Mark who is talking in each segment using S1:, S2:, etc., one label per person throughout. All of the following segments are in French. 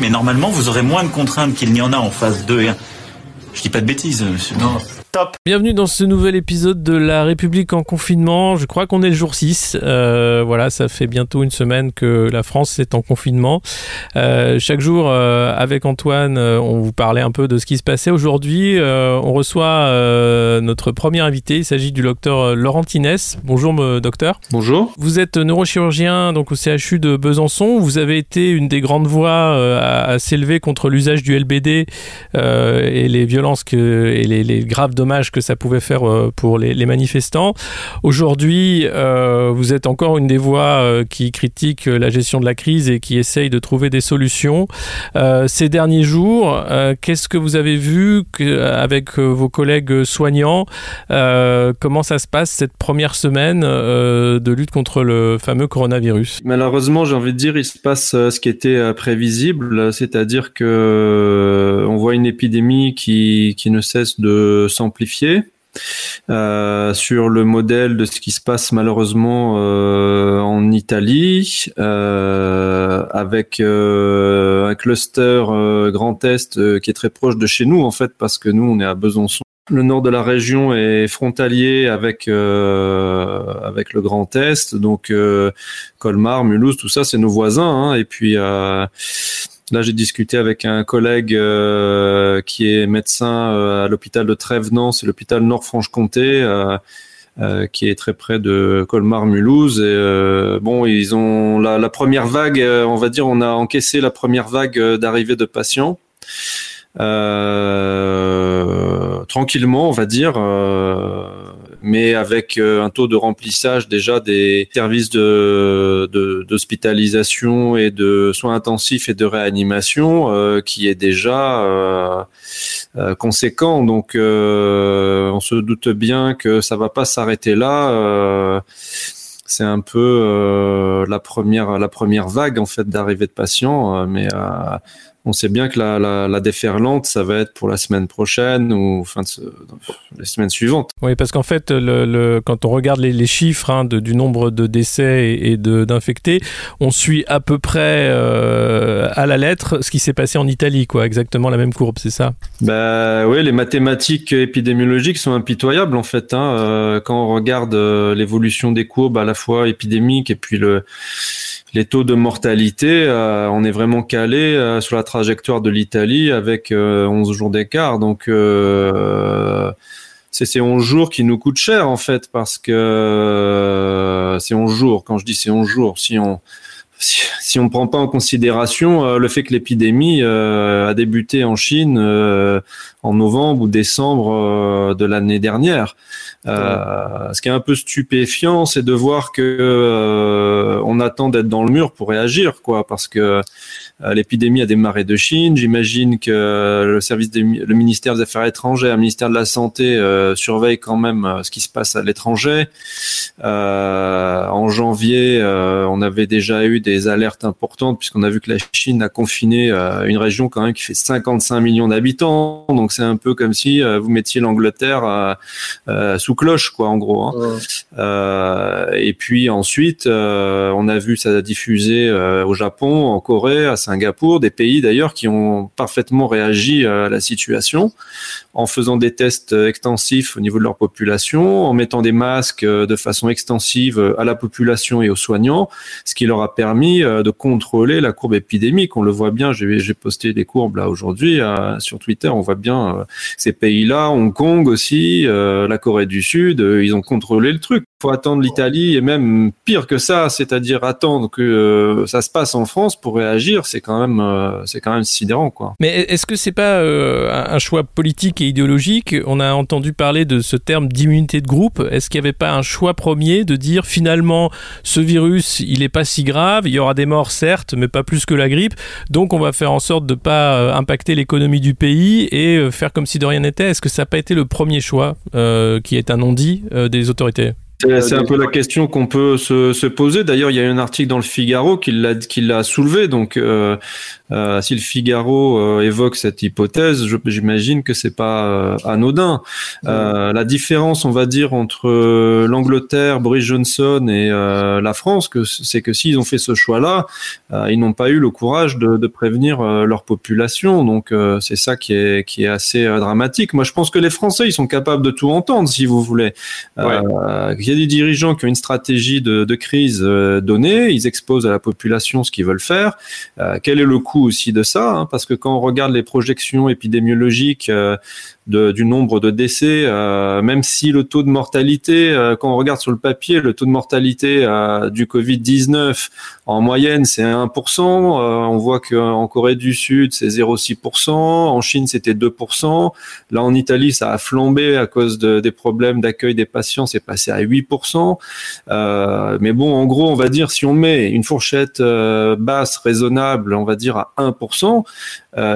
S1: Mais normalement, vous aurez moins de contraintes qu'il n'y en a en phase 2 et 1. Je dis pas de bêtises, monsieur.
S2: Bienvenue dans ce nouvel épisode de La République en confinement. Je crois qu'on est le jour 6. Euh, voilà, ça fait bientôt une semaine que la France est en confinement. Euh, chaque jour, euh, avec Antoine, on vous parlait un peu de ce qui se passait. Aujourd'hui, on reçoit notre premier invité. Il s'agit du docteur Laurent Tinès. Bonjour, docteur.
S3: Bonjour.
S2: Vous êtes neurochirurgien donc au CHU de Besançon. Vous avez été une des grandes voix à, s'élever contre l'usage du LBD et les violences que, et les, les graves dommages que ça pouvait faire euh, pour les, manifestants. Aujourd'hui, euh, vous êtes encore une des voix euh, qui critique la gestion de la crise et qui essaye de trouver des solutions. ces derniers jours, qu'est-ce que vous avez vu avec vos collègues soignants? Comment ça se passe cette première semaine de lutte contre le fameux coronavirus?
S3: Malheureusement, j'ai envie de dire, il se passe ce qui était prévisible, c'est-à-dire que on voit une épidémie qui, ne cesse de s'amplifier euh, sur le modèle de ce qui se passe malheureusement euh, en Italie, euh, avec un cluster Grand Est qui est très proche de chez nous en fait, parce que nous on est à Besançon. Le nord de la région est frontalier avec avec le Grand Est, donc Colmar, Mulhouse, tout ça c'est nos voisins. Hein, et puis Là, j'ai discuté avec un collègue euh, qui est médecin euh, à l'hôpital de Trèvenans, c'est l'hôpital Nord-Franche-Comté, euh, qui est très près de Colmar-Mulhouse. Et bon, ils ont la, la, première vague, on va dire, on a encaissé la première vague d'arrivée de patients. tranquillement, on va dire mais avec euh, un taux de remplissage déjà des services de d'hospitalisation et de soins intensifs et de réanimation euh, qui est déjà euh, conséquent. Donc, on se doute bien que ça va pas s'arrêter là c'est un peu la première la première vague en fait d'arrivée de patients mais on sait bien que la, déferlante, ça va être pour la semaine prochaine ou fin de les semaines suivantes.
S2: Oui, parce qu'en fait, le, quand on regarde les, chiffres hein, du nombre de décès et, d'infectés, on suit à peu près euh, à la lettre ce qui s'est passé en Italie, quoi, exactement la même courbe, c'est ça?
S3: Bah oui, les mathématiques épidémiologiques sont impitoyables en fait. Hein, euh, quand on regarde euh, l'évolution des courbes à la fois épidémiques et puis le les taux de mortalité, euh, on est vraiment calé euh, sur la trajectoire de l'Italie avec 11 euh, jours d'écart. Donc c'est ces 11 jours qui nous coûtent cher en fait parce que c'est 11 jours. Quand je dis c'est 11 jours, si on si, on ne prend pas en considération le fait que l'épidémie a débuté en Chine en novembre ou décembre de l'année dernière. Euh, ce qui est un peu stupéfiant, c'est de voir que euh, on attend d'être dans le mur pour réagir, quoi, parce que euh, l'épidémie a démarré de Chine. J'imagine que le service le ministère des Affaires étrangères, le ministère de la Santé euh, surveille quand même euh, ce qui se passe à l'étranger. en janvier, on avait déjà eu des alertes importantes puisqu'on a vu que la Chine a confiné une région quand même qui fait 55 millions d'habitants. Donc c'est un peu comme si vous mettiez l'Angleterre sous cloche, quoi, en gros. Hein. et puis ensuite, on a vu ça diffuser au Japon, en Corée, à Singapour, des pays d'ailleurs qui ont parfaitement réagi euh, à la situation en faisant des tests euh, extensifs au niveau de leur population, en mettant des masques euh, de façon extensive à la population et aux soignants, ce qui leur a permis de contrôler la courbe épidémique. On le voit bien, j'ai posté des courbes là aujourd'hui sur Twitter, on voit bien ces pays-là, Hong Kong aussi, la Corée du Sud, ils ont contrôlé le truc. Faut attendre l'Italie et même pire que ça, c'est-à-dire attendre que euh, ça se passe en France pour réagir, c'est quand même euh, c'est quand même sidérant quoi.
S2: Mais est-ce que c'est pas euh, un choix politique et idéologique? On a entendu parler de ce terme d'immunité de groupe. Est-ce qu'il n'y avait pas un choix premier de dire finalement ce virus il est pas si grave, il y aura des morts certes, mais pas plus que la grippe, donc on va faire en sorte de pas impacter l'économie du pays et faire comme si de rien n'était? Est-ce que ça n'a pas été le premier choix qui est un non-dit des autorités?
S3: C'est un peu la question qu'on peut se, se poser. D'ailleurs, il y a un article dans le Figaro qui l'a qui l'a soulevé. Donc, euh, euh, si le Figaro euh, évoque cette hypothèse, j'imagine que c'est pas euh, anodin. la différence, on va dire, entre l'Angleterre, Boris Johnson et la France, que c'est que s'ils ont fait ce choix-là, ils n'ont pas eu le courage de, de prévenir leur population. Donc, c'est ça qui est qui est assez dramatique. Moi, je pense que les Français, ils sont capables de tout entendre, si vous voulez. Ouais. Y a des dirigeants qui ont une stratégie de, crise donnée, ils exposent à la population ce qu'ils veulent faire. quel est le coût aussi de ça, hein, parce que quand on regarde les projections épidémiologiques euh, du nombre de décès, euh, même si le taux de mortalité, euh, quand on regarde sur le papier, le taux de mortalité euh, du Covid-19 en moyenne c'est 1%, on voit qu'en Corée du Sud c'est 0,6%, en Chine c'était 2%, là en Italie ça a flambé à cause de, des problèmes d'accueil des patients, c'est passé à 8%, mais bon en gros on va dire si on met une fourchette basse raisonnable, on va dire à 1%,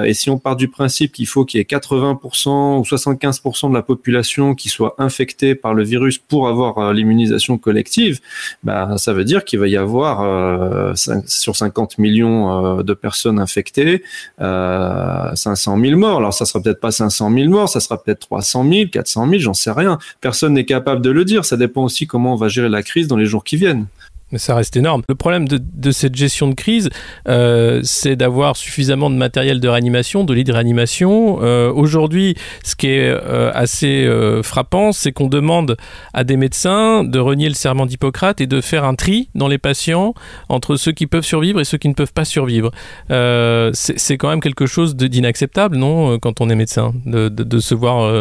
S3: et si on part du principe qu'il faut qu'il y ait 80% 75% de la population qui soit infectée par le virus pour avoir euh, l'immunisation collective, bah, ça veut dire qu'il va y avoir euh, sur 50 millions euh, de personnes infectées, 500 000 morts. Alors ça sera peut-être pas 500 000 morts, ça sera peut-être 300 000, 400 000, j'en sais rien. Personne n'est capable de le dire. Ça dépend aussi comment on va gérer la crise dans les jours qui viennent.
S2: Mais ça reste énorme. Le problème de, cette gestion de crise, euh, c'est d'avoir suffisamment de matériel de réanimation, de lits de réanimation. Euh, Aujourd'hui, ce qui est euh, assez frappant, c'est qu'on demande à des médecins de renier le serment d'Hippocrate et de faire un tri dans les patients entre ceux qui peuvent survivre et ceux qui ne peuvent pas survivre. C'est quand même quelque chose d'inacceptable, non, quand on est médecin, de, de, de se voir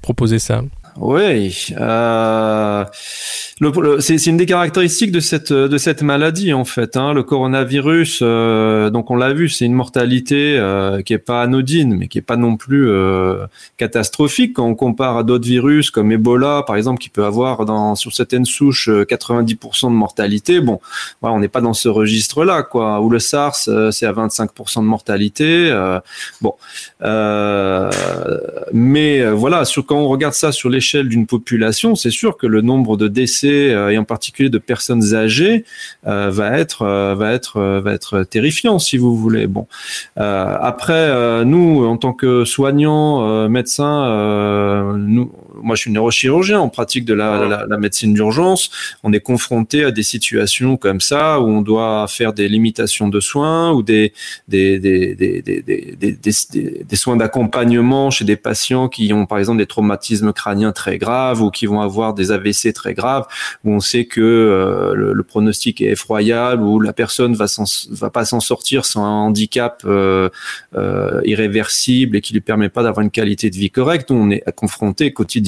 S2: proposer ça?
S3: Oui, euh, c'est une des caractéristiques de cette de cette maladie en fait. Hein, le coronavirus, euh, donc on l'a vu, c'est une mortalité euh, qui est pas anodine, mais qui est pas non plus catastrophique quand on compare à d'autres virus comme Ebola par exemple, qui peut avoir dans sur certaines souches 90% de mortalité. Bon, on n'est pas dans ce registre-là, quoi. Ou le SARS, c'est à 25% de mortalité. bon, mais voilà, quand on regarde ça sur les d'une population, c'est sûr que le nombre de décès euh, et en particulier de personnes âgées euh, va être euh, va être terrifiant si vous voulez. Bon, après nous en tant que soignants, médecins, nous, moi je suis neurochirurgien, on pratique de la, la, médecine d'urgence, on est confronté à des situations comme ça où on doit faire des limitations de soins ou des des des des des, des, des, des soins d'accompagnement chez des patients qui ont par exemple des traumatismes crâniens très graves ou qui vont avoir des AVC très graves, où on sait que euh, le, pronostic est effroyable, où la personne va va pas s'en sortir sans un handicap euh, euh, irréversible et qui lui permet pas d'avoir une qualité de vie correcte. on est confronté quotidiennement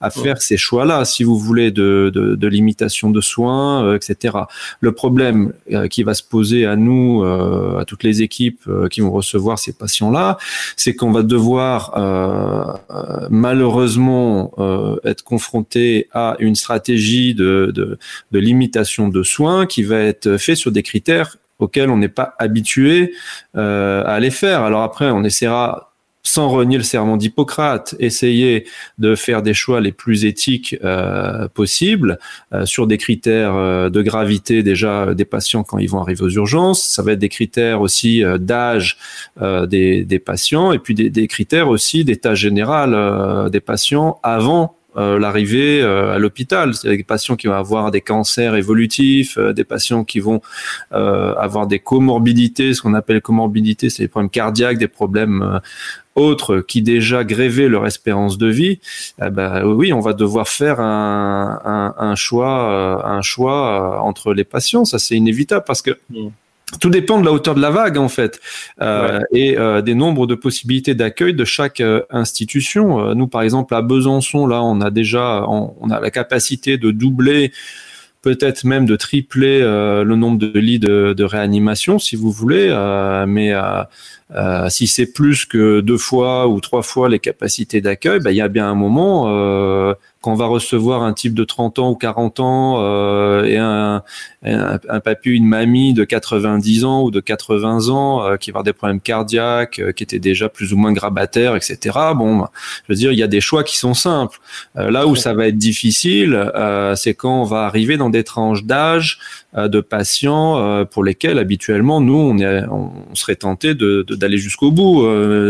S3: à faire ces choix-là, si vous voulez, de, de, de limitation de soins, etc. Le problème qui va se poser à nous, à toutes les équipes qui vont recevoir ces patients-là, c'est qu'on va devoir malheureusement euh, être confronté à une stratégie de, de, de, limitation de soins qui va être fait sur des critères auxquels on n'est pas habitué euh, à les faire. Alors après, on essaiera sans renier le serment d'Hippocrate, essayer de faire des choix les plus éthiques euh, possibles euh, sur des critères euh, de gravité déjà des patients quand ils vont arriver aux urgences. Ça va être des critères aussi d'âge des, patients et puis des critères aussi d'état général des patients avant euh, l'arrivée euh, à l'hôpital. C'est des patients qui vont avoir des cancers évolutifs, euh, des patients qui vont avoir des comorbidités, ce qu'on appelle comorbidités, c'est des problèmes cardiaques, des problèmes autres qui déjà grévaient leur espérance de vie. Eh ben, oui, on va devoir faire un, un, choix, un choix entre les patients. Ça, c'est inévitable parce que. Tout dépend de la hauteur de la vague en fait euh, et euh, des nombres de possibilités d'accueil de chaque euh, institution. nous par exemple à Besançon là on a déjà on, a la capacité de doubler peut-être même de tripler le nombre de lits de, de, réanimation si vous voulez mais si c'est plus que deux fois ou trois fois les capacités d'accueil, bah, il y a bien un moment quand on va recevoir un type de 30 ans ou 40 ans euh, et un, un, un, papy, une mamie de 90 ans ou de 80 ans euh, qui va avoir des problèmes cardiaques, euh, qui étaient déjà plus ou moins grabataires, etc. Bon, bah, je veux dire, il y a des choix qui sont simples. là où ça va être difficile, c'est quand on va arriver dans des tranches d'âge de patients pour lesquels habituellement nous on, est, on serait tenté d'aller de, d'aller jusqu'au bout.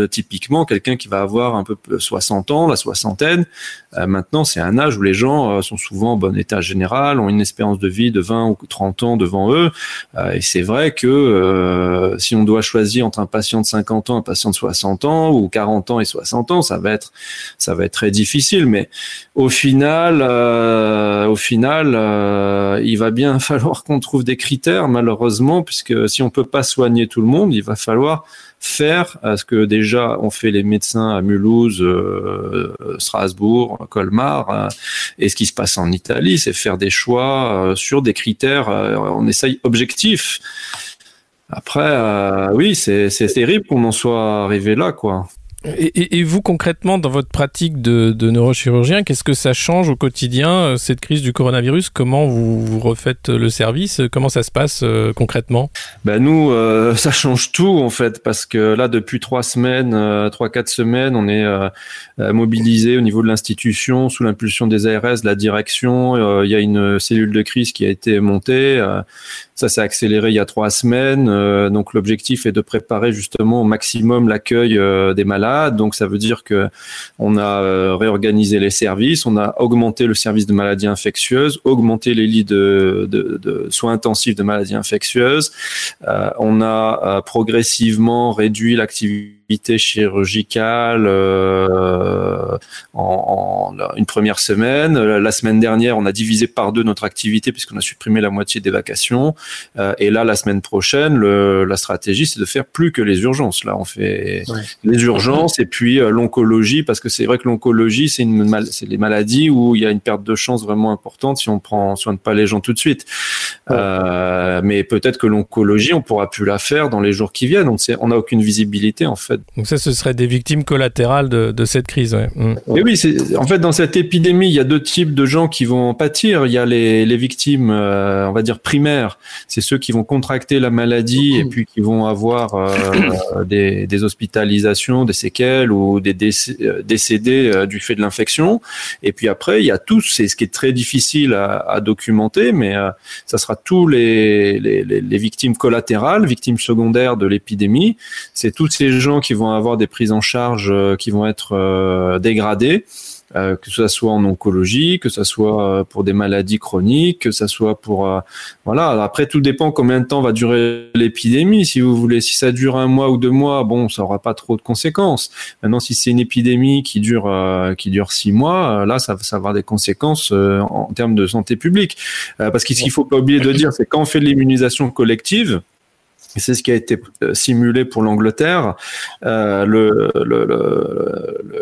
S3: typiquement, quelqu'un qui va avoir un peu 60 ans, la soixantaine, maintenant c'est un âge où les gens euh, sont souvent en bon état général, ont une espérance de vie de 20 ou 30 ans devant eux. Euh, et c'est vrai que euh, si on doit choisir entre un patient de 50 ans un patient de 60 ans, ou 40 ans et 60 ans, ça va être, ça va être très difficile. Mais au final, au final, il va bien falloir qu'on trouve des critères, malheureusement, puisque si on peut pas soigner tout le monde, il va falloir faire ce que déjà ont fait les médecins à Mulhouse, euh, Strasbourg, Colmar, euh, et ce qui se passe en Italie, c'est faire des choix euh, sur des critères, on essaye objectifs. Après, oui, c'est terrible qu'on en soit arrivé là, quoi.
S2: Et, vous, concrètement, dans votre pratique de, neurochirurgien, qu'est-ce que ça change au quotidien, euh, cette crise du coronavirus? Comment vous, refaites le service? Comment ça se passe euh, concrètement?
S3: Ben Nous, euh, ça change tout, en fait, parce que là, depuis trois semaines, trois, quatre semaines, on est mobilisé au niveau de l'institution, sous l'impulsion des ARS, de la direction. Il y a une cellule de crise qui a été montée. Ça s'est accéléré il y a trois semaines. donc, l'objectif est de préparer justement au maximum l'accueil des malades donc ça veut dire que on a euh, réorganisé les services, on a augmenté le service de maladies infectieuses, augmenté les lits de, soins intensifs de maladies infectieuses. Euh, on a euh, progressivement réduit l'activité chirurgicale euh, en, une première semaine. La semaine dernière, on a divisé par deux notre activité puisqu'on a supprimé la moitié des vacations. Euh, et là, la semaine prochaine, le, la stratégie, c'est de faire plus que les urgences. Là, on fait les urgences et puis euh, l'oncologie parce que c'est vrai que l'oncologie, c'est une mal c'est les maladies où il y a une perte de chance vraiment importante si on prend soin de pas les gens tout de suite. Euh, mais peut-être que l'oncologie, on pourra plus la faire dans les jours qui viennent. On n'a aucune visibilité en fait.
S2: Donc ça, ce serait des victimes collatérales de, cette crise. Ouais.
S3: Mm. Et oui, en fait dans cette épidémie, il y a deux types de gens qui vont pâtir. Il y a les, victimes, euh, on va dire primaires, c'est ceux qui vont contracter la maladie et puis qui vont avoir euh, des, hospitalisations, des séquelles ou des décédés du fait de l'infection. Et puis après, il y a tous, c'est ce qui est très difficile à, à documenter, mais ça sera tous les, les, victimes collatérales, victimes secondaires de l'épidémie. C'est tous ces gens qui vont avoir des prises en charge euh, qui vont être euh, dégradées. Euh, que ce soit en oncologie, que ce soit pour des maladies chroniques, que ce soit pour voilà. Après, tout dépend combien de temps va durer l'épidémie. Si vous voulez, si ça dure un mois ou deux mois, bon, ça aura pas trop de conséquences. Maintenant, si c'est une épidémie qui dure qui dure six mois, là, ça, ça va avoir des conséquences en termes de santé publique. parce que ce qu'il faut pas oublier de dire, c'est quand on fait de l'immunisation collective c'est ce qui a été euh, simulé pour l'Angleterre. Euh,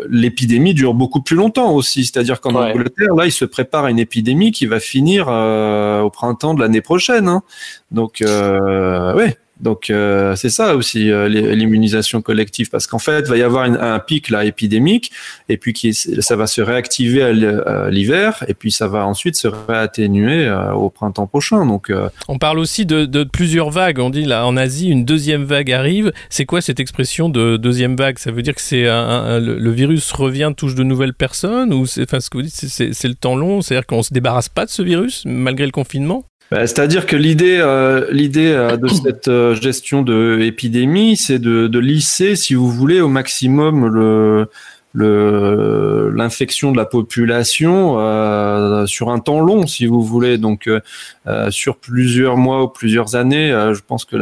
S3: l'épidémie le, dure beaucoup plus longtemps aussi. C'est-à-dire qu'en Angleterre, là, il se prépare à une épidémie qui va finir euh, au printemps de l'année prochaine. Hein. Donc, euh, ouais. Donc euh, c'est ça aussi euh, l'immunisation collective parce qu'en fait il va y avoir un pic là épidémique et puis qui, ça va se réactiver à l'hiver et puis ça va ensuite se réatténuer euh, au printemps prochain. Donc
S2: on parle aussi de, de, plusieurs vagues. On dit là en Asie une deuxième vague arrive. C'est quoi cette expression de deuxième vague? Ça veut dire que c'est le, virus revient touche de nouvelles personnes ou c'est enfin ce que vous dites c'est le temps long. C'est-à-dire qu'on se débarrasse pas de ce virus malgré le confinement?
S3: Bah, c'est-à-dire que l'idée, euh, l'idée euh, de cette euh, gestion de épidémie, c'est de, de, lisser, si vous voulez, au maximum le le l'infection de la population euh, sur un temps long, si vous voulez. Donc euh, sur plusieurs mois ou plusieurs années, je pense que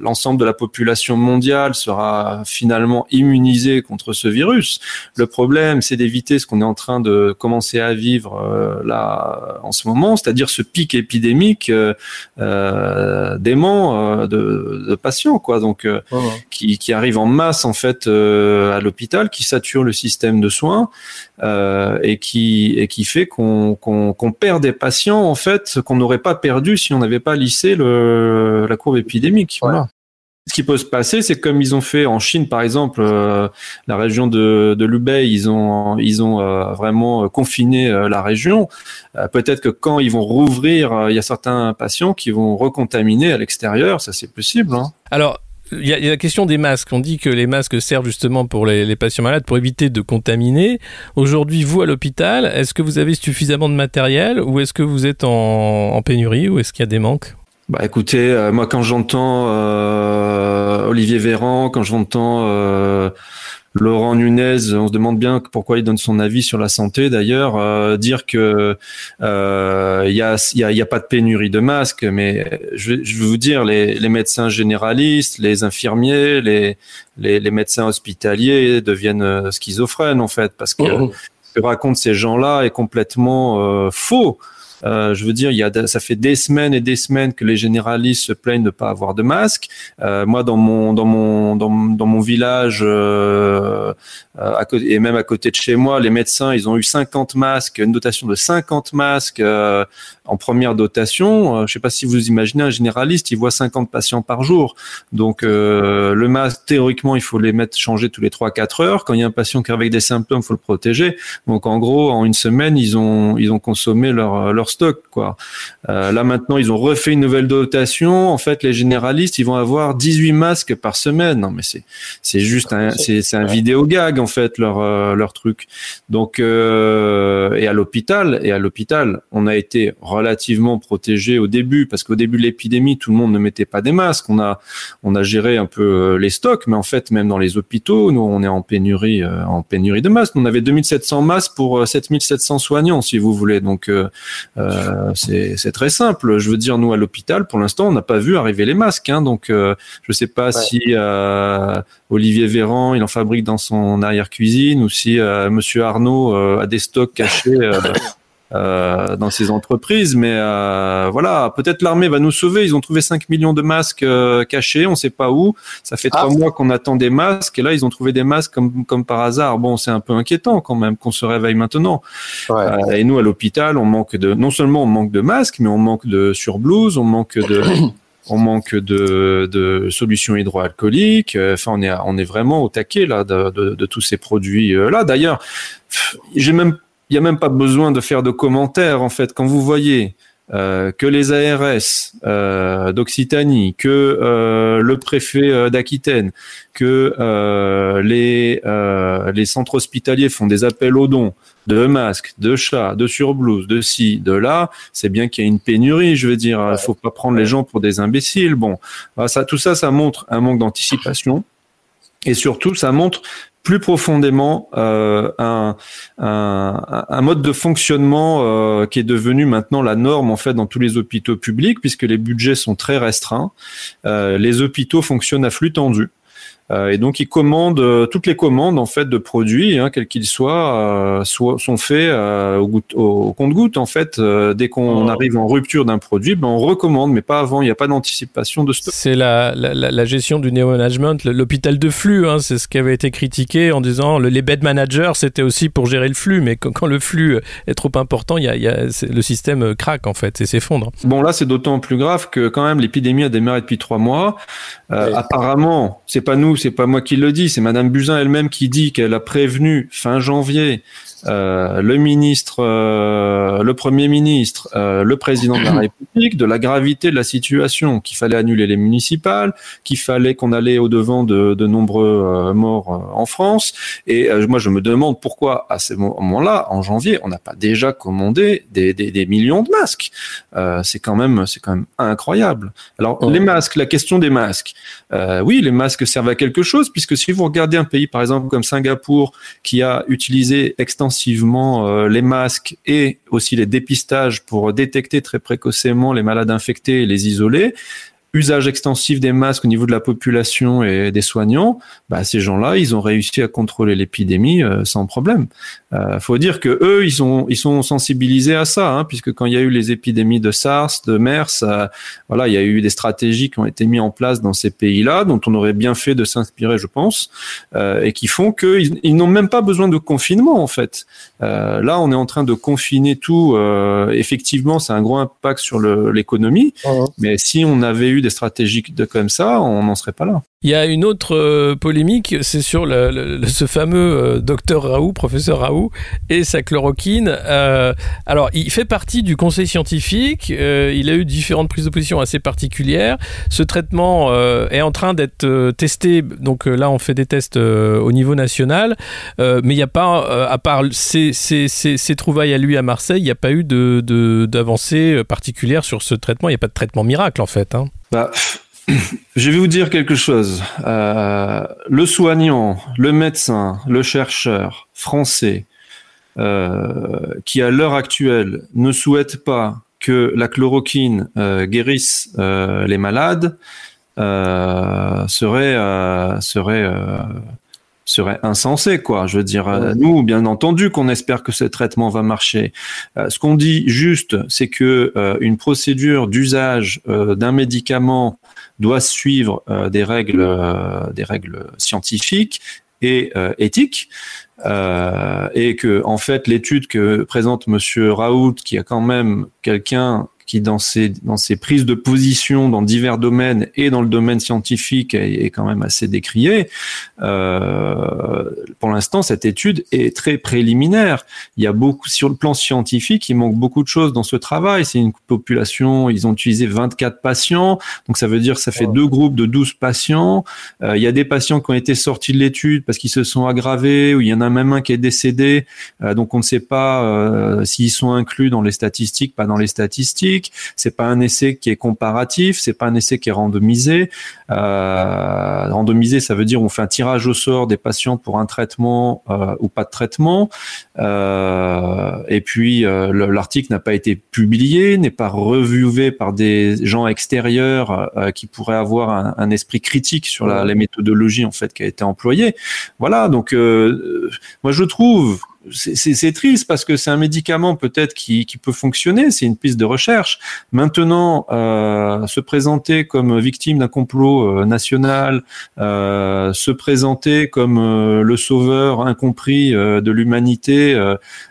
S3: l'ensemble de la population mondiale sera finalement immunisée contre ce virus. Le problème, c'est d'éviter ce qu'on est en train de commencer à vivre là en ce moment, c'est-à-dire ce pic épidémique d'aimants de, de, patients, quoi. Donc qui, qui arrive en masse en fait à l'hôpital, qui sature le système de soins euh, et qui et qui fait qu'on qu'on perd des patients en fait qu'on n'aurait pas perdu si on n'avait pas lissé le, la courbe épidémique. Voilà. Ce qui peut se passer, c'est comme ils ont fait en Chine, par exemple, euh, la région de, de Lubei, ils ont, ils ont euh, vraiment confiné la région. Peut-être que quand ils vont rouvrir, il y a certains patients qui vont recontaminer à l'extérieur. Ça, c'est possible. Hein.
S2: Alors, il y, a, la question des masques. On dit que les masques servent justement pour les, patients malades pour éviter de contaminer. Aujourd'hui, vous à l'hôpital, est-ce que vous avez suffisamment de matériel ou est-ce que vous êtes en, pénurie ou est-ce qu'il y a des manques?
S3: Bah écoutez, euh, moi quand j'entends euh, Olivier Véran, quand j'entends euh, Laurent Nunez, on se demande bien pourquoi il donne son avis sur la santé. D'ailleurs, euh, dire que euh, il y, a, y, a, y, a, pas de pénurie de masques, mais je, je vais vous dire, les, les, médecins généralistes, les infirmiers, les, les, les médecins hospitaliers deviennent euh, schizophrènes en fait, parce que oh. ce que racontent ces gens-là est complètement faux. Euh, je veux dire, il y a, ça fait des semaines et des semaines que les généralistes se plaignent de ne pas avoir de masque. Euh, moi, dans mon dans mon dans, mon village euh, côté, et même à côté de chez moi, les médecins, ils ont eu 50 masques, une dotation de 50 masques en première dotation. je sais pas si vous imaginez un généraliste, il voit 50 patients par jour. Donc le masque, théoriquement, il faut les mettre changer tous les 3-4 heures. Quand il y a un patient qui a avec des symptômes, il faut le protéger. Donc en gros, en une semaine, ils ont ils ont consommé leur leur stock. Quoi. Euh, là maintenant, ils ont refait une nouvelle dotation. En fait, les généralistes, ils vont avoir 18 masques par semaine. Non, mais c'est c'est juste un c'est un vidéo gag en fait leur euh, leur truc. Donc euh, et à l'hôpital et à l'hôpital, on a été relativement protégé au début parce qu'au début de l'épidémie, tout le monde ne mettait pas des masques. On a on a géré un peu les stocks, mais en fait, même dans les hôpitaux, nous on est en pénurie en pénurie de masques. On avait 2700 masques pour 7700 soignants, si vous voulez. Donc euh, c'est très simple. Je veux dire, nous à l'hôpital, pour l'instant, on n'a pas vu arriver les masques. Hein, donc, euh, je ne sais pas si euh, Olivier Véran, il en fabrique dans son arrière-cuisine, ou si Monsieur Arnaud a des stocks cachés euh, dans ces entreprises. Mais euh, voilà, peut-être l'armée va nous sauver. Ils ont trouvé 5 millions de masques euh, cachés, on ne sait pas où. Ça fait trois ah. mois qu'on attend des masques et là ils ont trouvé des masques comme comme par hasard. Bon, c'est un peu inquiétant quand même qu'on se réveille maintenant. Ouais. et nous à l'hôpital, on manque de non seulement on manque de masques, mais on manque de surblouses, on manque de on manque de, de, solutions hydroalcooliques. Enfin, on est, on est vraiment au taquet là de, de, de tous ces produits là. D'ailleurs, j'ai même il n'y a même pas besoin de faire de commentaires en fait. Quand vous voyez euh, que les ARS euh, d'Occitanie, que euh, le préfet d'Aquitaine, que les, les centres hospitaliers font des appels aux dons de masques, de chats, de surblouses, de ci, de là, c'est bien qu'il y a une pénurie. Je veux dire, il faut pas prendre les gens pour des imbéciles. Bon, ça, tout ça, ça montre un manque d'anticipation. Et surtout, ça montre plus profondément euh, un, mode de fonctionnement euh, qui est devenu maintenant la norme en fait dans tous les hôpitaux publics puisque les budgets sont très restreints. Euh, les hôpitaux fonctionnent à flux tendu. Euh, et donc, ils commandent euh, toutes les commandes en fait de produits, hein, quels qu'ils soient, euh, sont faits au, au compte-goutte en fait. dès qu'on oh. arrive en rupture d'un produit, ben on recommande, mais pas avant. Il n'y a pas d'anticipation de stock.
S2: C'est la, la, la, gestion du néo-management, l'hôpital de flux. Hein, c'est ce qui avait été critiqué en disant le, les bed managers, c'était aussi pour gérer le flux, mais quand, quand le flux est trop important, il y a, il y a le système craque en fait et s'effondre.
S3: Bon, là, c'est d'autant plus grave que quand même l'épidémie a démarré depuis trois mois. Euh, Apparemment, c'est pas nous c'est pas moi qui le dis, c'est Madame Buzyn elle-même qui dit qu'elle a prévenu fin janvier euh, le ministre, euh, le premier ministre, euh, le président de la République de la gravité de la situation, qu'il fallait annuler les municipales, qu'il fallait qu'on allait au devant de, de nombreux morts en France. Et moi, je me demande pourquoi à ce moment-là, en janvier, on n'a pas déjà commandé des, des, des millions de masques. c'est quand même, c'est quand même incroyable. Alors les masques, la question des masques. oui, les masques servent à quelque quelque chose, puisque si vous regardez un pays, par exemple, comme Singapour, qui a utilisé extensivement euh, les masques et aussi les dépistages pour détecter très précocement les malades infectés et les isoler, usage extensif des masques au niveau de la population et des soignants, bah, ces gens-là, ils ont réussi à contrôler l'épidémie euh, sans problème. Euh, faut dire que eux, ils sont ils sont sensibilisés à ça, hein, puisque quand il y a eu les épidémies de SARS, de MERS, euh, voilà, il y a eu des stratégies qui ont été mises en place dans ces pays-là, dont on aurait bien fait de s'inspirer, je pense, euh, et qui font qu'ils ils, n'ont même pas besoin de confinement en fait. Là, on est en train de confiner tout. Effectivement, c'est un gros impact sur l'économie, mais si on avait eu des stratégies de comme ça, on n'en serait pas là.
S2: Il y a une autre euh, polémique, c'est sur le, le, ce fameux euh, docteur Raoult, professeur Raoult, et sa chloroquine. Euh, alors, il fait partie du conseil scientifique, euh, il a eu différentes prises de position assez particulières. Ce traitement est en train d'être testé, donc là on fait des tests au niveau national, mais il n'y a pas, à part ses, ses, ses, ses, trouvailles à lui à Marseille, il n'y a pas eu d'avancée de, de, particulière sur ce traitement, il n'y a pas de traitement miracle en fait. Hein.
S3: Bah je vais vous dire quelque chose. Euh, le soignant, le médecin, le chercheur français, euh, qui à l'heure actuelle ne souhaite pas que la chloroquine euh, guérisse les malades, serait serait serait insensé, quoi. Je veux dire, nous, bien entendu, qu'on espère que ce traitement va marcher. Euh, ce qu'on dit juste, c'est que euh, une procédure d'usage d'un médicament doit suivre des règles, des règles scientifiques et éthiques. et que, en fait, l'étude que présente Monsieur Raoult, qui a quand même quelqu'un qui dans ses, dans ses prises de position dans divers domaines et dans le domaine scientifique est, est quand même assez décrié. Euh, pour l'instant, cette étude est très préliminaire. Il y a beaucoup sur le plan scientifique, il manque beaucoup de choses dans ce travail. C'est une population, ils ont utilisé 24 patients, donc ça veut dire que ça fait deux groupes de 12 patients. Euh, il y a des patients qui ont été sortis de l'étude parce qu'ils se sont aggravés, ou il y en a même un qui est décédé, euh, donc on ne sait pas s'ils sont inclus dans les statistiques, pas dans les statistiques c'est pas un essai qui est comparatif, c'est pas un essai qui est randomisé. Euh, randomisé, ça veut dire on fait un tirage au sort des patients pour un traitement euh, ou pas de traitement. Euh, et puis l'article n'a pas été publié, n'est pas revué par des gens extérieurs qui pourraient avoir un, un, esprit critique sur la, les méthodologies en fait qui a été employée. Voilà, donc moi je trouve c'est triste parce que c'est un médicament peut-être qui, peut fonctionner, c'est une piste de recherche. Maintenant, euh, se présenter comme victime d'un complot euh, national, euh, se présenter comme le sauveur incompris de l'humanité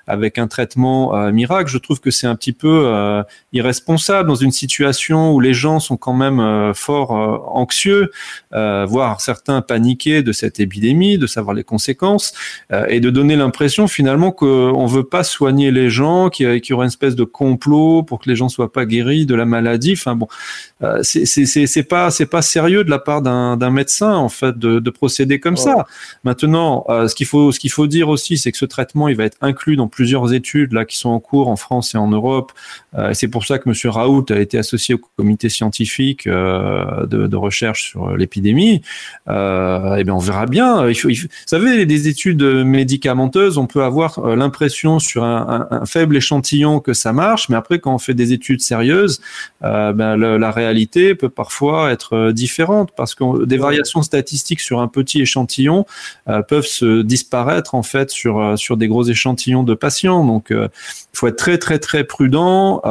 S3: avec un traitement miracle, je trouve que c'est un petit peu irresponsable dans une situation où les gens sont quand même fort anxieux, voire certains paniqués de cette épidémie, de savoir les conséquences, et de donner l'impression finalement qu'on veut pas soigner les gens, qu'il y, qu y, aurait une espèce de complot pour que les gens soient pas guéris de la maladie. Enfin bon, euh, c'est pas c'est pas sérieux de la part d'un médecin en fait de, de procéder comme ouais. ça. Maintenant, euh, ce qu'il faut ce qu'il faut dire aussi, c'est que ce traitement il va être inclus dans plusieurs études là qui sont en cours en France et en Europe. Euh, c'est pour ça que Monsieur Raoult a été associé au comité scientifique de, de, recherche sur l'épidémie. et eh bien on verra bien. Il faut, il faut, vous savez, des études médicamenteuses, on peut avoir euh, l'impression sur un, un, un, faible échantillon que ça marche, mais après quand on fait des études sérieuses, euh, ben, le, la réalité peut parfois être euh, différente parce que des variations statistiques sur un petit échantillon euh, peuvent se disparaître en fait sur sur des gros échantillons de patients. Donc il faut être très très très prudent.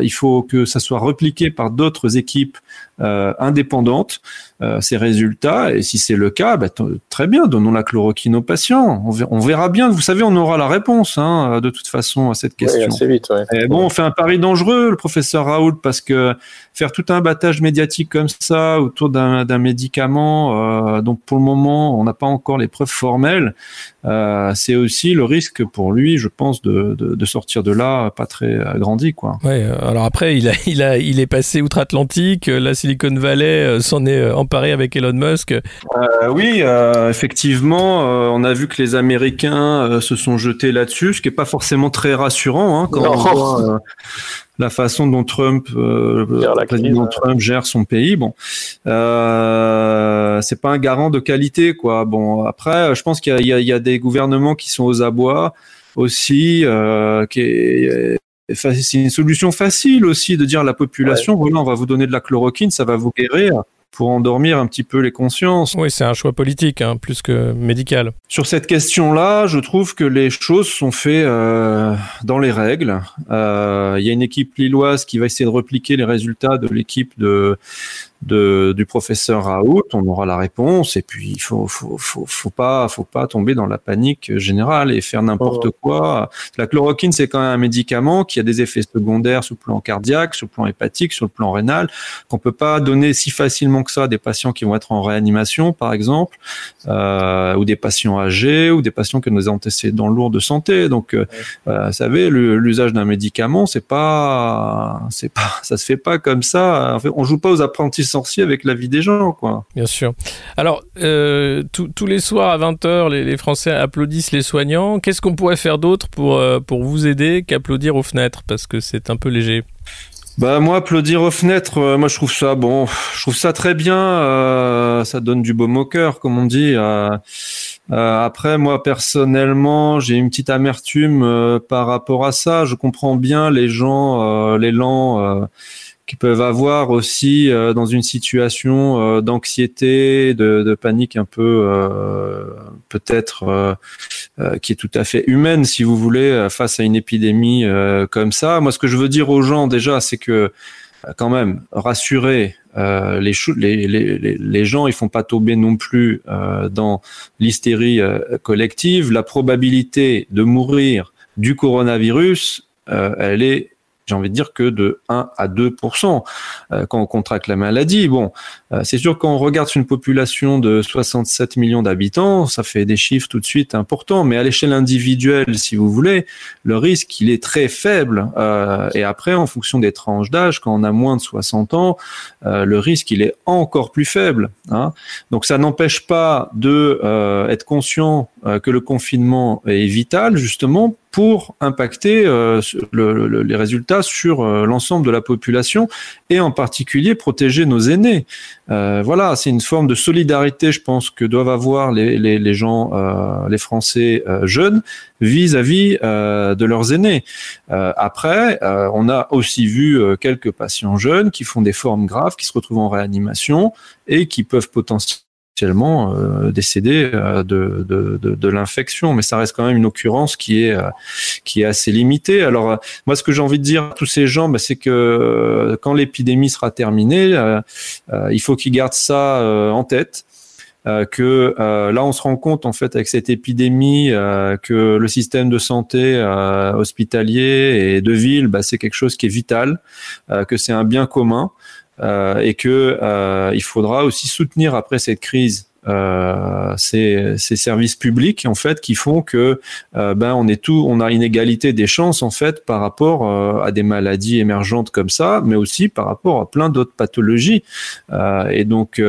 S3: il faut que ça soit repliqué par d'autres équipes euh, indépendante euh, ces résultats. Et si c'est le cas, bah, très bien, donnons la chloroquine aux patients. On verra, on verra, bien. Vous savez, on aura la réponse hein, de toute façon à cette question.
S4: Oui, assez vite, ouais.
S3: Et bon, on fait un pari dangereux, le professeur Raoult, parce que faire tout un battage médiatique comme ça autour d'un médicament, euh, donc pour le moment, on n'a pas encore les preuves formelles. Euh, c'est aussi le risque pour lui, je pense, de, de, de sortir de là pas très agrandi, quoi.
S2: Ouais. Alors après, il a, il a, il est passé outre-Atlantique. La Silicon Valley s'en est emparé avec Elon Musk.
S3: Euh, oui, euh, effectivement, euh, on a vu que les Américains se sont jetés là-dessus, ce qui est pas forcément très rassurant hein, quand non. on voit la façon dont Trump, euh, le président crise, Trump gère son pays. Bon, euh, c'est pas un garant de qualité, quoi. Bon, après, je pense qu'il y, y, y a, des gouvernements qui sont aux abois aussi, qui c'est une solution facile aussi de dire à la population, voilà, on va vous donner de la chloroquine, ça va vous guérir pour endormir un petit peu les consciences.
S2: Oui, c'est un choix politique, hein, plus que médical.
S3: Sur cette question-là, je trouve que les choses sont faites euh, dans les règles. Euh, il y a une équipe lilloise qui va essayer de repliquer les résultats de l'équipe de de, du professeur Raoult, on aura la réponse. Et puis, il faut, faut, faut, faut pas, faut pas tomber dans la panique générale et faire n'importe oh. quoi. La chloroquine, c'est quand même un médicament qui a des effets secondaires sur le plan cardiaque, sur le plan hépatique, sur le plan rénal, qu'on peut pas donner si facilement que ça à des patients qui vont être en réanimation, par exemple, euh, ou des patients âgés, ou des patients qui ont des antécédents lourds de santé. Donc, euh, euh vous savez, l'usage d'un médicament, c'est pas, c'est pas, ça se fait pas comme ça. En fait, on joue pas aux apprentis sorcier avec la vie des gens, quoi.
S2: Bien sûr. Alors, euh, tous les soirs à 20h, les, Français applaudissent les soignants. Qu'est-ce qu'on pourrait faire d'autre pour, euh, pour vous aider qu'applaudir aux fenêtres? Parce que c'est un peu léger.
S3: Bah moi applaudir aux fenêtres, euh, moi je trouve ça bon, je trouve ça très bien, ça donne du baume au cœur comme on dit. après moi personnellement j'ai une petite amertume par rapport à ça. Je comprends bien les gens, l'élan qui peuvent avoir aussi euh, dans une situation euh, d'anxiété, de, de, panique un peu euh, peut-être qui est tout à fait humaine si vous voulez face à une épidémie comme ça. Moi, ce que je veux dire aux gens déjà, c'est que quand même rassurer euh, les, les, les, gens, ils font pas tomber non plus euh, dans l'hystérie collective. La probabilité de mourir du coronavirus, elle est j'ai envie de dire que de 1 à 2% euh, quand on contracte la maladie. Bon, euh, c'est sûr quand on regarde une population de 67 millions d'habitants, ça fait des chiffres tout de suite importants, mais à l'échelle individuelle, si vous voulez, le risque il est très faible. Euh, et après, en fonction des tranches d'âge, quand on a moins de 60 ans, le risque il est encore plus faible. Hein. Donc ça n'empêche pas de être conscient que le confinement est vital justement pour impacter euh, les résultats sur euh, l'ensemble de la population et en particulier protéger nos aînés. Euh, voilà, c'est une forme de solidarité, je pense, que doivent avoir les, les, les gens, les Français jeunes vis-à-vis de leurs aînés. après, on a aussi vu quelques patients jeunes qui font des formes graves, qui se retrouvent en réanimation et qui peuvent potentiellement potentiellement euh, décédé euh, de, de, de, de l'infection, mais ça reste quand même une occurrence qui est euh, qui est assez limitée. Alors moi, ce que j'ai envie de dire à tous ces gens, bah, c'est que quand l'épidémie sera terminée, il faut qu'ils gardent ça en tête. que là on se rend compte en fait avec cette épidémie que le système de santé hospitalier et de ville bah, c'est quelque chose qui est vital que c'est un bien commun euh, et que euh, il faudra aussi soutenir après cette crise euh, ces, ces, services publics en fait qui font que euh, ben on est tout, on a une égalité des chances en fait par rapport euh, à des maladies émergentes comme ça, mais aussi par rapport à plein d'autres pathologies. Euh, et donc nous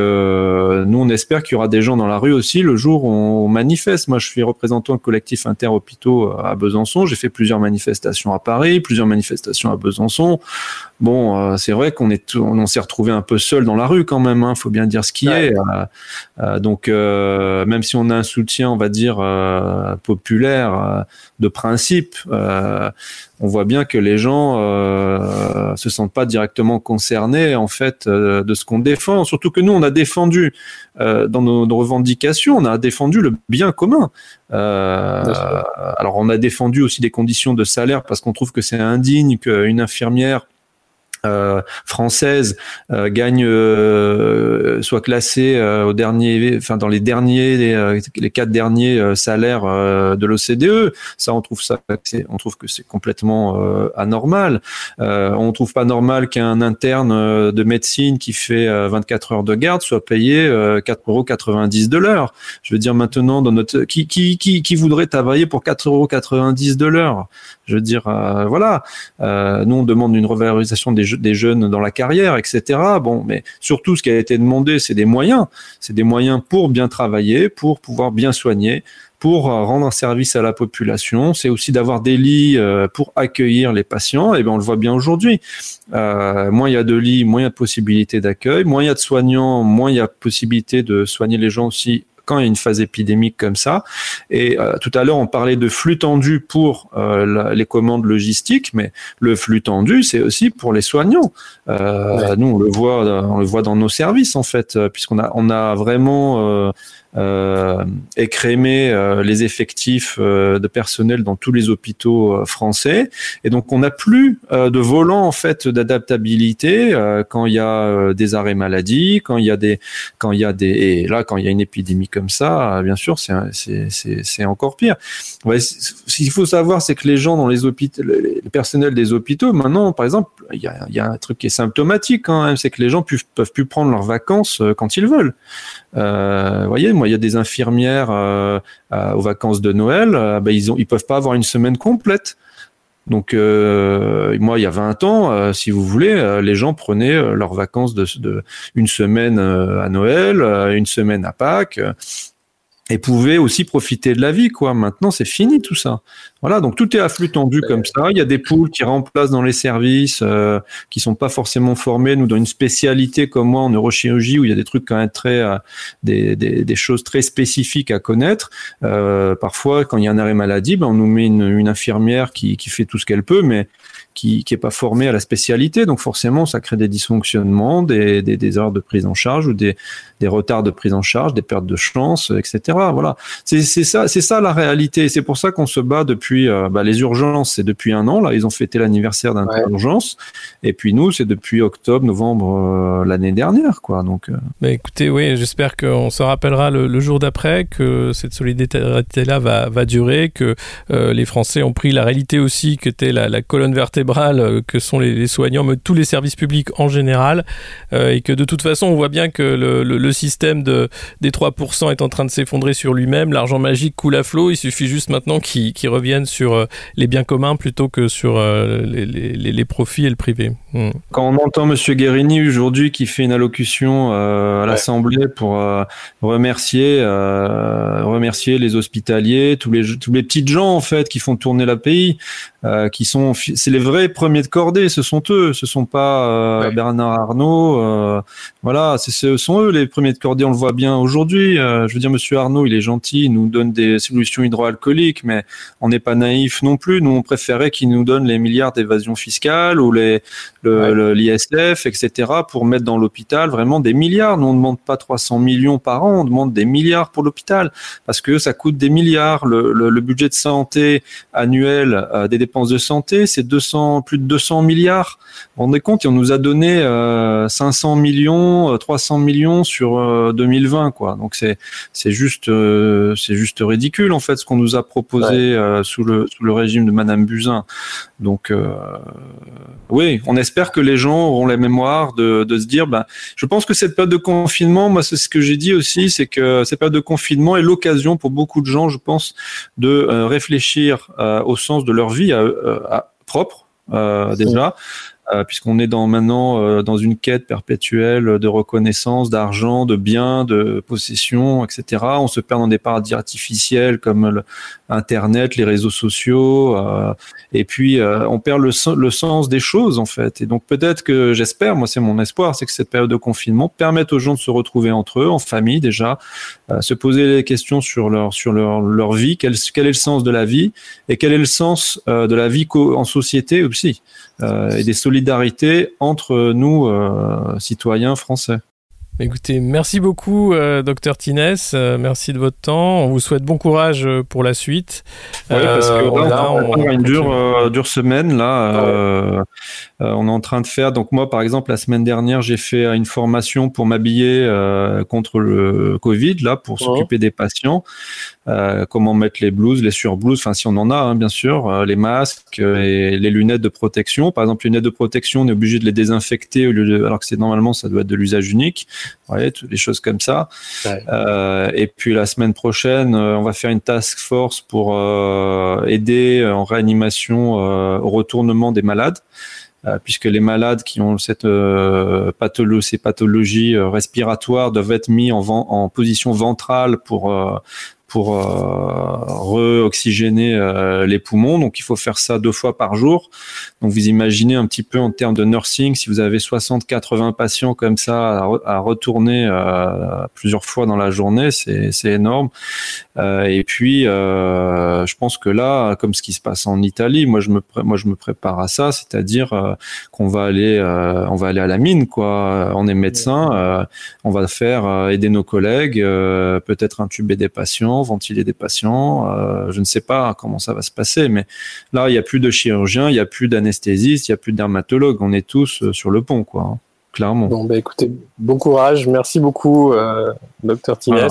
S3: on espère qu'il y aura des gens dans la rue aussi le jour où on manifeste. Moi je suis représentant du collectif interhôpitaux à Besançon. J'ai fait plusieurs manifestations à Paris, plusieurs manifestations à Besançon. Bon, c'est vrai qu'on est, on, s'est retrouvé un peu seul dans la rue quand même. Hein, faut bien dire ce qui est. Donc, euh, même si on a un soutien, on va dire, euh, populaire, euh, de principe, on voit bien que les gens euh, se sentent pas directement concernés, en fait, de ce qu'on défend. Surtout que nous, on a défendu, dans nos, nos, revendications, on a défendu le bien commun. alors, on a défendu aussi des conditions de salaire parce qu'on trouve que c'est indigne qu'une infirmière euh, française euh, gagne euh, soit classée au dernier enfin dans les derniers les, les quatre derniers salaires de l'OCDE. Ça on trouve ça on trouve que c'est complètement anormal. On trouve pas normal qu'un interne de médecine qui fait 24 heures de garde soit payé 4,90 euros de l'heure. Je veux dire maintenant dans notre qui qui qui, voudrait travailler pour 4,90 euros de l'heure? Je veux dire voilà. Nous on demande une revalorisation des des jeunes dans la carrière, etc. Bon, mais surtout, ce qui a été demandé, c'est des moyens. C'est des moyens pour bien travailler, pour pouvoir bien soigner, pour euh, rendre un service à la population. C'est aussi d'avoir des lits euh, pour accueillir les patients. Et bien, on le voit bien aujourd'hui. Euh, moins il y a de lits, moins il y a de possibilités d'accueil. Moins il y a de soignants, moins il y a possibilité de soigner les gens aussi quand il y a une phase épidémique comme ça. Et euh, tout à l'heure, on parlait de flux tendu pour euh, les commandes logistiques, mais le flux tendu, c'est aussi pour les soignants. Euh, Nous, on le voit, on le voit dans nos services en fait, puisqu'on a, on a vraiment écrémer euh, les effectifs euh, de personnel dans tous les hôpitaux euh, français. Et donc, on n'a plus de volant en fait d'adaptabilité quand il y a des arrêts maladie, quand il y a des, quand il y a des, et là, quand il y a une épidémie comme ça, bien sûr, c'est c'est encore pire. Ouais, ce qu'il faut savoir, c'est que les gens dans les hôpitaux, le personnel des hôpitaux, maintenant, par exemple, il y a, y a un truc qui est symptomatique quand même, c'est que les gens peuvent, peuvent plus prendre leurs vacances quand ils veulent. Euh, voyez, moi, il y a des infirmières euh, aux vacances de Noël, euh, ben, ils ont, ils peuvent pas avoir une semaine complète. Donc moi, il y a 20 ans, si vous voulez, les gens prenaient leurs vacances de une semaine à Noël, une semaine à Pâques et pouvaient aussi profiter de la vie quoi. Maintenant, c'est fini tout ça. Voilà, donc tout est à flux tendu comme ça. Il y a des poules qui remplacent dans les services euh, qui sont pas forcément formés. Nous dans une spécialité comme moi en neurochirurgie où il y a des trucs quand même très euh, des, des, des, choses très spécifiques à connaître. Euh, parfois, quand il y a un arrêt maladie, ben, on nous met une, une infirmière qui, qui fait tout ce qu'elle peut, mais qui qui est pas formé à la spécialité, donc forcément ça crée des dysfonctionnements, des, des, des erreurs de prise en charge ou des, des retards de prise en charge, des pertes de chance, etc. Voilà, c'est ça, c'est ça la réalité. C'est pour ça qu'on se bat depuis euh, bah, les urgences, c'est depuis un an là, ils ont fêté l'anniversaire d'un ouais. urgence, et puis nous c'est depuis octobre, novembre euh, l'année dernière, quoi. Donc. Euh...
S2: Bah, écoutez, oui, j'espère qu'on se rappellera le, le jour d'après que cette solidarité là va va durer, que euh, les Français ont pris la réalité aussi que était la, la colonne vertébrale cérébrale que sont les, les soignants, mais tous les services publics en général, euh, et que de toute façon, on voit bien que le, le, le système de, des 3% est en train de s'effondrer sur lui-même. L'argent magique coule à flot. Il suffit juste maintenant qu'il qu revienne sur euh, les biens communs plutôt que sur euh, les, les, les, profits et le privé.
S3: Mmh. Quand on entend Monsieur Guérini aujourd'hui qui fait une allocution euh, à l'Assemblée ouais. pour euh, remercier, euh, remercier les hospitaliers, tous les, tous les petites gens en fait qui font tourner la pays, euh, qui sont, c'est les vrais premiers de cordée, ce sont eux, ce sont pas euh, ouais. Bernard Arnault, euh, voilà, ce sont eux les premiers de cordée, on le voit bien aujourd'hui. Euh, je veux dire, Monsieur Arnault, il est gentil, il nous donne des solutions hydroalcooliques, mais on n'est pas naïf non plus. Nous, on préférait qu'il nous donne les milliards d'évasion fiscale ou les l'ISF, ouais. etc., pour mettre dans l'hôpital vraiment des milliards. Nous, on ne demande pas 300 millions par an, on demande des milliards pour l'hôpital parce que ça coûte des milliards. Le, le, le budget de santé annuel des dépenses de santé, c'est 200 plus de 200 milliards. On est compte, on nous a donné euh, 500 millions, 300 euh, millions sur euh, 2020, quoi. Donc c'est c'est juste euh, c'est juste ridicule en fait ce qu'on nous a proposé ouais. Euh, sous le sous le régime de Madame Buzyn. Donc oui, on espère que les gens auront la mémoire de, de se dire, ben, je pense que cette période de confinement, moi c'est ce que j'ai dit aussi, c'est que cette période de confinement est l'occasion pour beaucoup de gens, je pense, de euh, réfléchir euh, au sens de leur vie à, à, propre euh, déjà, puisqu'on est dans maintenant euh, dans une quête perpétuelle de reconnaissance, d'argent, de biens, de possession, etc. On se perd dans des paradis artificiels comme Internet, les réseaux sociaux, euh, et puis euh, on perd le, le sens des choses en fait. Et donc peut-être que j'espère, moi c'est mon espoir, c'est que cette période de confinement permette aux gens de se retrouver entre eux, en famille déjà, euh, se poser des questions sur leur sur leur, leur vie, quel, quel est le sens de la vie et quel est le sens euh, de la vie en société aussi euh, et des solidarités entre nous euh, citoyens français.
S2: Écoutez, merci beaucoup, euh, docteur Tines. Euh, merci de votre temps. On vous souhaite bon courage euh, pour la suite.
S3: Oui, parce que là, là, on, on, on une dure, euh, dure semaine. Là, euh, on est en train de faire. Donc moi, par exemple, la semaine dernière, j'ai fait une formation pour m'habiller contre le Covid, là, pour s'occuper des patients. comment mettre les blouses, les surblouses, enfin si on en a, hein, bien sûr, les masques et les lunettes de protection. Par exemple, les lunettes de protection, on est obligé de les désinfecter au lieu de, alors que c'est normalement ça doit être de l'usage unique ouais, toutes les choses comme ça. Ouais. Euh, et puis la semaine prochaine, euh, on va faire une task force pour euh, aider en réanimation au retournement des malades. puisque les malades qui ont cette pathologie, ces pathologies respiratoires doivent être mis en, en position ventrale pour pour euh, re-oxygéner euh, les poumons. Donc il faut faire ça deux fois par jour. Donc vous imaginez un petit peu en termes de nursing, si vous avez 60-80 patients comme ça à, retourner euh, plusieurs fois dans la journée, c'est énorme. et puis je pense que là, comme ce qui se passe en Italie, moi je me moi je me prépare à ça, c'est-à-dire qu'on va aller on va aller à la mine quoi. On est médecin, on va faire aider nos collègues, peut-être intuber des patients ventiler des patients. Euh, je ne sais pas comment ça va se passer, mais là, il n'y a plus de chirurgiens, il n'y a plus d'anesthésistes, il n'y a plus de dermatologues. On est tous euh, sur le pont, quoi. Hein, clairement.
S4: Bon, bah écoutez, bon courage. Merci beaucoup, euh, docteur Tines.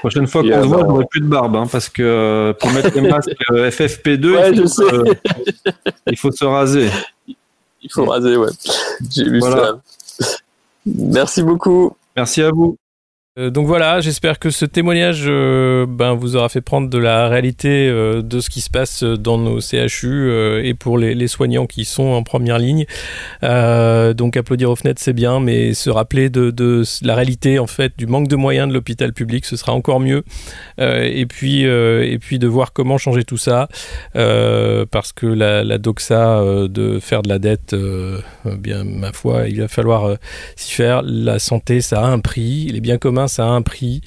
S3: Prochaine fois qu'on se voit, j'aurai plus de barbe, hein, parce que pour mettre les masques FFP2, il, faut, il, faut, se raser.
S4: Il faut raser, ouais. J'ai vu ça. Merci beaucoup.
S3: Merci à vous.
S2: Euh, donc voilà, j'espère que ce témoignage euh, ben, vous aura fait prendre de la réalité euh, de ce qui se passe dans nos CHU et pour les, soignants qui sont en première ligne. donc applaudir aux fenêtres c'est bien, mais se rappeler de, la réalité en fait du manque de moyens de l'hôpital public, ce sera encore mieux. et puis et puis de voir comment changer tout ça, parce que la, la doxa de faire de la dette, bien ma foi, il va falloir s'y faire. La santé, ça a un prix, les biens communs ça a un prix.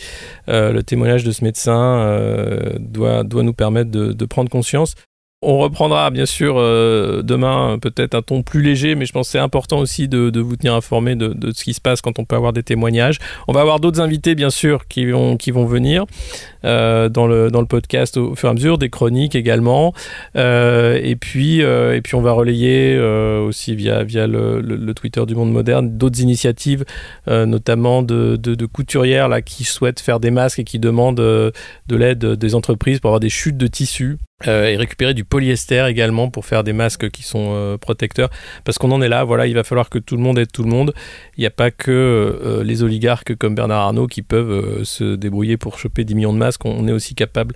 S2: Euh, le témoignage de ce médecin euh, doit, doit nous permettre de prendre conscience. On reprendra bien sûr euh, demain peut-être un ton plus léger, mais je pense que c'est important aussi de, vous tenir informé de, ce qui se passe quand on peut avoir des témoignages. On va avoir d'autres invités bien sûr qui vont, venir euh, dans, le, dans le podcast au fur et à mesure, des chroniques également. Euh, et, puis, et puis on va relayer aussi via, via le, Twitter du monde moderne d'autres initiatives, notamment de, de, couturières là, qui souhaitent faire des masques et qui demandent de l'aide des entreprises pour avoir des chutes de tissus. Euh, et récupérer du polyester également pour faire des masques qui sont euh, protecteurs. Parce qu'on en est là, voilà, il va falloir que tout le monde aide tout le monde. Il n'y a pas que euh, les oligarques comme Bernard Arnault qui peuvent se débrouiller pour choper 10 millions de masques. On est aussi capable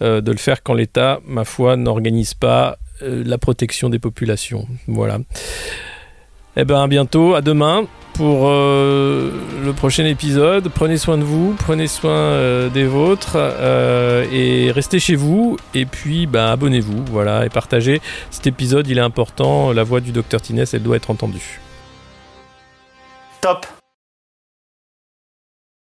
S2: de le faire quand l'État, ma foi, n'organise pas la protection des populations. Voilà. Eh ben à bientôt, à demain pour euh, le prochain épisode. Prenez soin de vous, prenez soin euh, des vôtres euh, et restez chez vous. Et puis bah, abonnez-vous, voilà, et partagez cet épisode. Il est important. La voix du docteur Tinès, elle doit être entendue.
S5: Top.